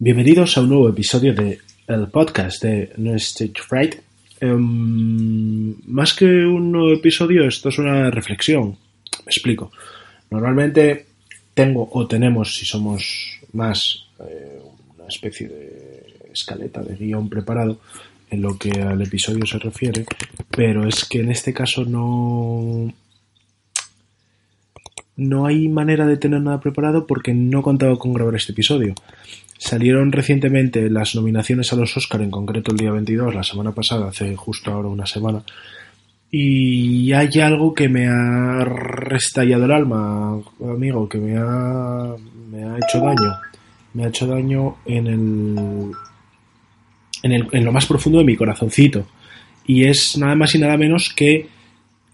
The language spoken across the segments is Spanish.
Bienvenidos a un nuevo episodio de el podcast de No Stage Fright. Em, más que un nuevo episodio, esto es una reflexión. Me explico. Normalmente tengo o tenemos, si somos más, eh, una especie de escaleta de guion preparado en lo que al episodio se refiere, pero es que en este caso no no hay manera de tener nada preparado porque no contaba con grabar este episodio. Salieron recientemente las nominaciones a los Oscar, en concreto el día 22, la semana pasada, hace justo ahora una semana. Y hay algo que me ha restallado el alma, amigo, que me ha, me ha hecho daño. Me ha hecho daño en el, en el, en lo más profundo de mi corazoncito. Y es nada más y nada menos que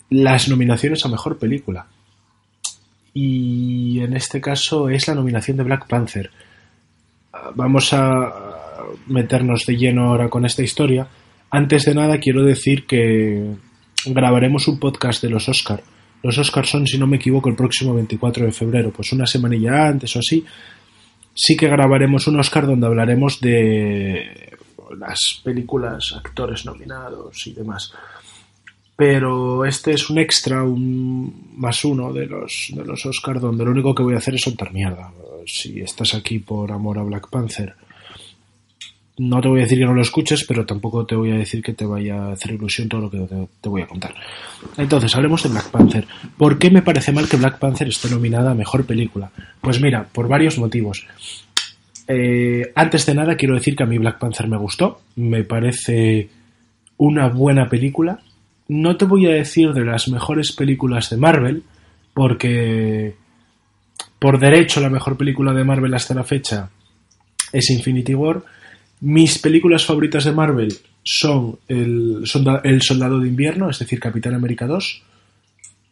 las nominaciones a mejor película. Y en este caso es la nominación de Black Panther vamos a meternos de lleno ahora con esta historia. Antes de nada quiero decir que grabaremos un podcast de los Oscar. Los Oscars son, si no me equivoco, el próximo 24 de febrero, pues una semanilla antes o así. Sí que grabaremos un Oscar donde hablaremos de las películas, actores nominados y demás. Pero este es un extra, un más uno de los, de los Oscars donde lo único que voy a hacer es soltar mierda si estás aquí por amor a Black Panther, no te voy a decir que no lo escuches, pero tampoco te voy a decir que te vaya a hacer ilusión todo lo que te, voy a contar. Entonces, hablemos de Black Panther. ¿Por qué me parece mal que Black Panther esté nominada a Mejor Película? Pues mira, por varios motivos. Eh, antes de nada, quiero decir que a mí Black Panther me gustó. Me parece una buena película. No te voy a decir de las mejores películas de Marvel, porque por derecho, la mejor película de Marvel hasta la fecha es Infinity War. Mis películas favoritas de Marvel son El, Soldado de Invierno, es decir, Capitán América 2,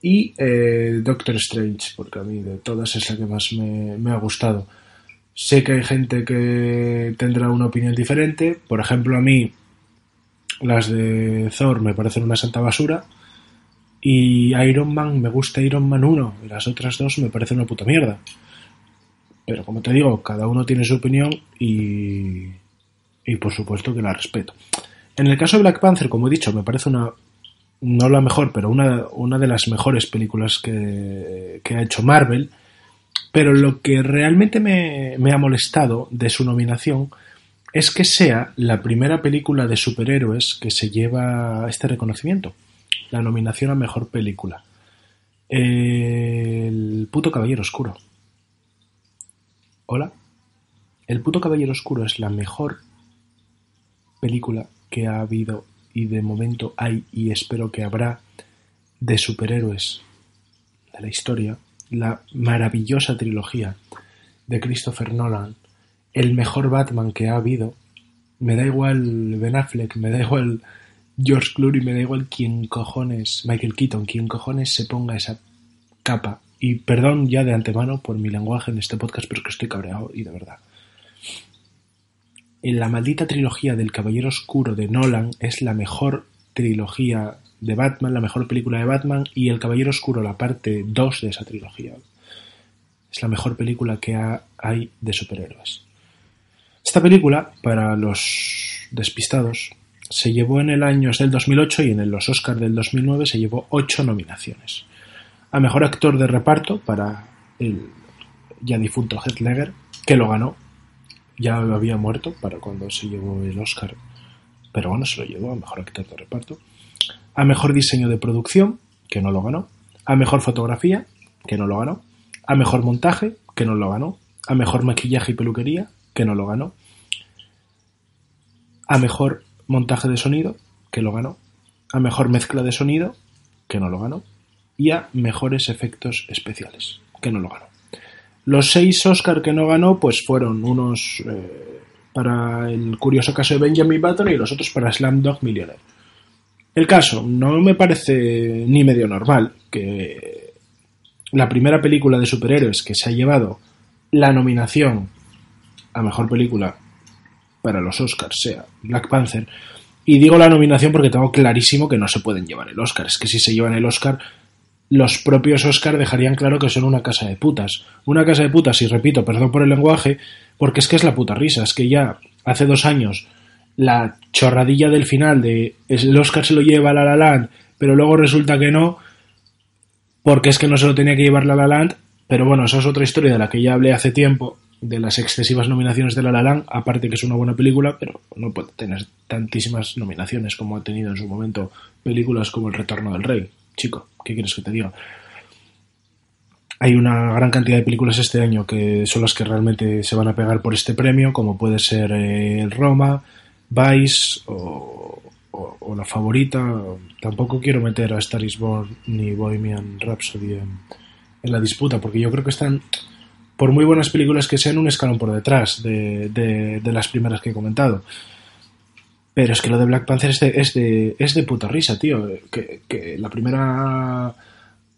y eh, Doctor Strange, porque a mí de todas es la que más me, me ha gustado. Sé que hay gente que tendrá una opinión diferente. Por ejemplo, a mí las de Thor me parecen una santa basura. Y Iron Man, me gusta Iron Man 1 y las otras dos me parecen una puta mierda. Pero como te digo, cada uno tiene su opinión y, y por supuesto que la respeto. En el caso de Black Panther, como he dicho, me parece una, no la mejor, pero una, una de las mejores películas que, que, ha hecho Marvel. Pero lo que realmente me, me ha molestado de su nominación es que sea la primera película de superhéroes que se lleva este reconocimiento la nominación a Mejor Película. El puto Caballero Oscuro. Hola. El puto Caballero Oscuro es la mejor película que ha habido y de momento hay y espero que habrá de superhéroes de la historia. La maravillosa trilogía de Christopher Nolan. El mejor Batman que ha habido. Me da igual Ben Affleck, me da igual George Clooney me da igual quién cojones, Michael Keaton, quién cojones se ponga esa capa. Y perdón ya de antemano por mi lenguaje en este podcast, pero es que estoy cabreado y de verdad. En la maldita trilogía del Caballero Oscuro de Nolan es la mejor trilogía de Batman, la mejor película de Batman y El Caballero Oscuro, la parte 2 de esa trilogía. Es la mejor película que hay de superhéroes. Esta película, para los despistados, se llevó en el año del 2008 y en los Oscars del 2009 se llevó ocho nominaciones. A Mejor Actor de Reparto para el ya difunto Heath Ledger, que lo ganó. Ya había muerto para cuando se llevó el Oscar, pero bueno, se lo llevó a Mejor Actor de Reparto. A Mejor Diseño de Producción, que no lo ganó. A Mejor Fotografía, que no lo ganó. A Mejor Montaje, que no lo ganó. A Mejor Maquillaje y Peluquería, que no lo ganó. A Mejor montaje de sonido, que lo ganó, a mejor mezcla de sonido, que no lo ganó, y a mejores efectos especiales, que no lo ganó. Los seis Oscar que no ganó, pues fueron unos eh, para el curioso caso de Benjamin Button y los otros para Slamdog Millionaire. El caso, no me parece ni medio normal que la primera película de superhéroes que se ha llevado la nominación a mejor película para los Oscars sea Black Panther. Y digo la nominación porque tengo clarísimo que no se pueden llevar el Oscar. Es que si se llevan el Oscar, los propios Oscar dejarían claro que son una casa de putas. Una casa de putas, y repito, perdón por el lenguaje, porque es que es la puta risa, es que ya hace dos años la chorradilla del final de el Oscar se lo lleva La La Land, pero luego resulta que no, porque es que no se lo tenía que llevar La La Land, pero bueno, esa es otra historia de la que ya hablé hace tiempo, de las excesivas nominaciones de La La Land, aparte que es una buena película, pero no puede tener tantísimas nominaciones como ha tenido en su momento películas como El Retorno del Rey. Chico, ¿qué quieres que te diga? Hay una gran cantidad de películas este año que son las que realmente se van a pegar por este premio, como puede ser eh, Roma, Vice o, la favorita. Tampoco quiero meter a Star is Born ni Bohemian Rhapsody en la disputa, porque yo creo que están por muy buenas películas que sean, un escalón por detrás de, de, las primeras que he comentado. Pero es que lo de Black Panther es de, es de, es de puta risa, tío. Que, que, la primera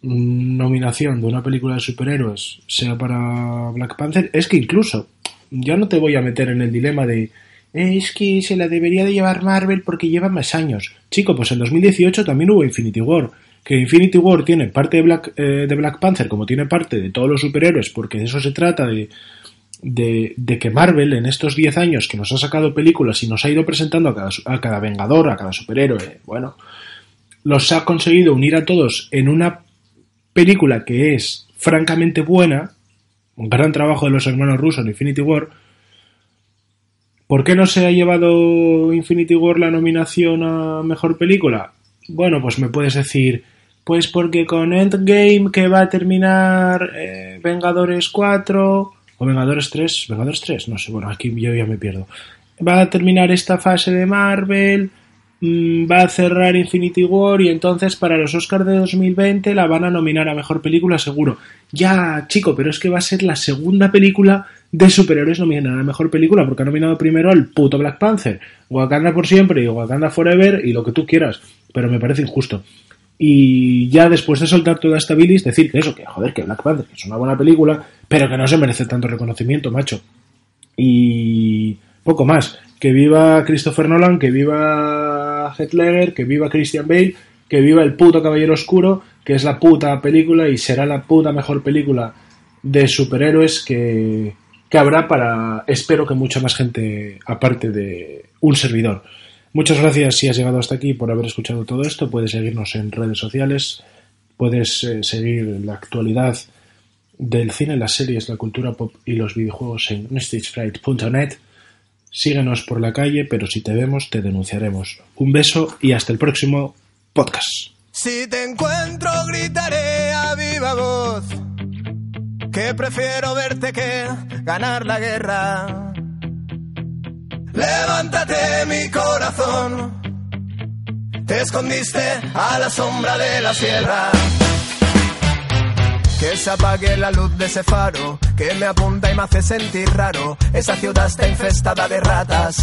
nominación de una película de superhéroes sea para Black Panther. Es que incluso, ya no te voy a meter en el dilema de es que se la debería de llevar Marvel porque lleva más años. Chico, pues en 2018 también hubo Infinity War que Infinity War tiene parte de Black, eh, de Black Panther como tiene parte de todos los superhéroes, porque de eso se trata de, de, que Marvel en estos 10 años que nos ha sacado películas y nos ha ido presentando a cada, a cada Vengador, a cada superhéroe, bueno, los ha conseguido unir a todos en una película que es francamente buena, un gran trabajo de los hermanos rusos en Infinity War. ¿Por qué no se ha llevado Infinity War la nominación a mejor película? Bueno, pues me puedes decir, pues porque con Endgame que va a terminar eh, Vengadores 4 o Vengadores 3, Vengadores 3, no sé, bueno, aquí yo ya me pierdo. Va a terminar esta fase de Marvel, mm, va a cerrar Infinity War y entonces para los Oscars de 2020 la van a nominar a Mejor Película seguro. Ya, chico, pero es que va a ser la segunda película de superhéroes nominada a Mejor Película porque ha nominado primero al puto Black Panther, Wakanda por siempre y Wakanda Forever y lo que tú quieras, pero me parece injusto. Y ya después de soltar toda esta bilis, decir que eso, que joder, que Black Panther es una buena película, pero que no se merece tanto reconocimiento, macho. Y poco más. Que viva Christopher Nolan, que viva Heath que viva Christian Bale, que viva el puto Caballero Oscuro, que es la puta película y será la puta mejor película de superhéroes que, que habrá para, espero que mucha más gente aparte de un servidor. Muchas gracias si has llegado hasta aquí por haber escuchado todo esto. Puedes seguirnos en redes sociales, puedes eh, seguir la actualidad del cine, las series, la cultura pop y los videojuegos en stagefright.net. Síguenos por la calle, pero si te vemos te denunciaremos. Un beso y hasta el próximo podcast. Si te encuentro gritaré a viva voz que prefiero verte que ganar la guerra. Levántate mi corazón, te escondiste a la sombra de la sierra. Que se apague la luz de ese faro que me apunta y me hace sentir raro. Esa ciudad está infestada de ratas.